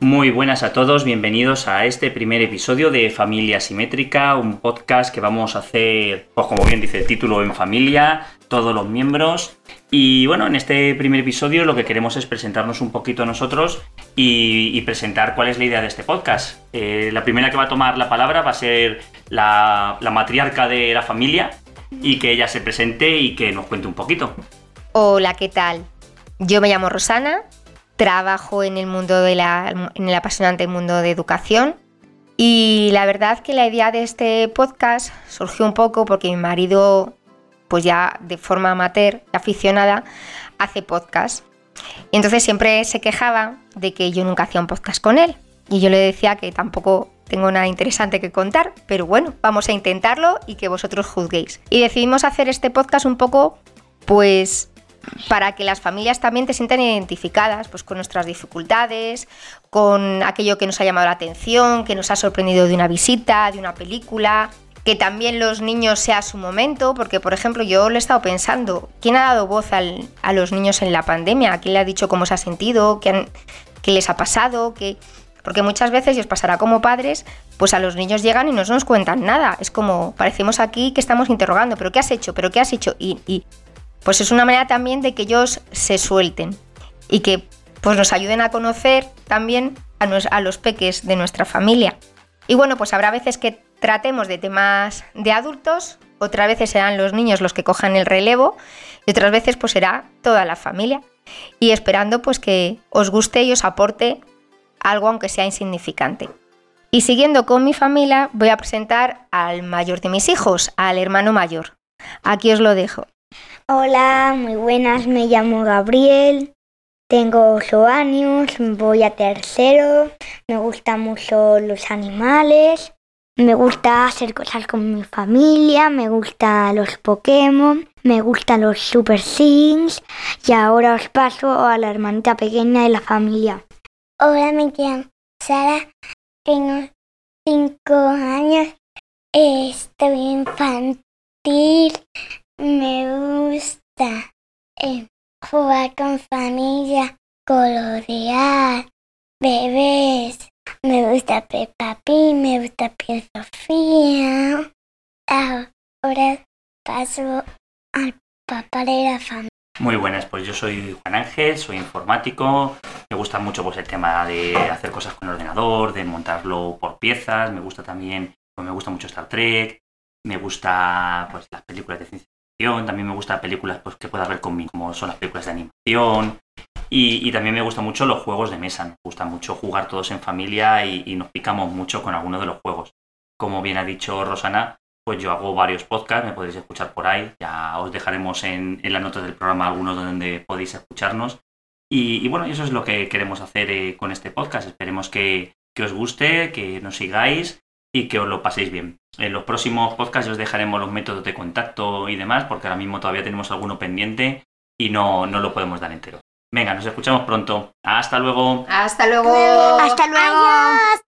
Muy buenas a todos, bienvenidos a este primer episodio de Familia Simétrica, un podcast que vamos a hacer, pues como bien dice el título, en familia, todos los miembros. Y bueno, en este primer episodio lo que queremos es presentarnos un poquito a nosotros y, presentar cuál es la idea de este podcast. Eh, la primera que va a tomar la palabra va a ser la, la matriarca de la familia y que ella se presente y que nos cuente un poquito. Hola, ¿qué tal? Yo me llamo Rosana, trabajo en el mundo de la, en el apasionante mundo de educación. Y la verdad que la idea de este podcast surgió un poco porque mi marido, pues ya de forma amateur, aficionada, hace podcast. Y entonces siempre se quejaba de que yo nunca hacía un podcast con él. Y yo le decía que tampoco tengo nada interesante que contar, pero bueno, vamos a intentarlo y que vosotros juzguéis. Y decidimos hacer este podcast un poco, pues para que las familias también te sientan identificadas pues, con nuestras dificultades, con aquello que nos ha llamado la atención, que nos ha sorprendido de una visita, de una película, que también los niños sea su momento, porque por ejemplo yo le he estado pensando, ¿quién ha dado voz a los niños en la pandemia? ¿Quién le ha dicho cómo se ha sentido? ¿Qué, les ha pasado? ¿Qué... Porque muchas veces, y os pasará como padres, pues a los niños llegan y no nos cuentan nada. Es como, parecemos aquí que estamos interrogando, ¿pero qué has hecho? ¿Pero qué has hecho? y pues es una manera también de que ellos se suelten y que pues nos ayuden a conocer también a, los peques de nuestra familia. Y bueno, pues habrá veces que tratemos de temas de adultos, otras veces serán los niños los que cojan el relevo y otras veces pues será toda la familia. Y esperando pues que os guste y os aporte algo aunque sea insignificante. Y siguiendo con mi familia voy a presentar al mayor de mis hijos, al hermano mayor. Aquí os lo dejo. Hola, muy buenas, me llamo Gabriel, tengo 8 años, voy a tercero, me gustan mucho los animales, me gusta hacer cosas con mi familia, me gustan los Pokémon, me gustan los Super Things y ahora os paso a la hermanita pequeña de la familia. Hola, me llamo Sara, tengo 5 años, estoy infantil, me gusta eh, jugar con familia, colorear, bebés. Me gusta Peppa Pig, me gusta Pia Sofía. Ahora paso al papá de la familia. Muy buenas, pues yo soy Juan Ángel, soy informático, me gusta mucho pues el tema de hacer cosas con el ordenador, de montarlo por piezas, me gusta también, pues me gusta mucho Star Trek, me gusta pues las películas de ciencia también me gustan películas pues, que pueda ver conmigo, como son las películas de animación. Y, también me gustan mucho los juegos de mesa. Me gusta mucho jugar todos en familia y, nos picamos mucho con alguno de los juegos. Como bien ha dicho Rosana, pues yo hago varios podcasts, me podéis escuchar por ahí. Ya os dejaremos en, en las notas del programa algunos donde podéis escucharnos. Y, bueno, eso es lo que queremos hacer eh, con este podcast. Esperemos que, que os guste, que nos sigáis y que os lo paséis bien. En los próximos podcasts os dejaremos los métodos de contacto y demás, porque ahora mismo todavía tenemos alguno pendiente y no, no lo podemos dar entero. Venga, nos escuchamos pronto. Hasta luego. Hasta luego. Hasta luego.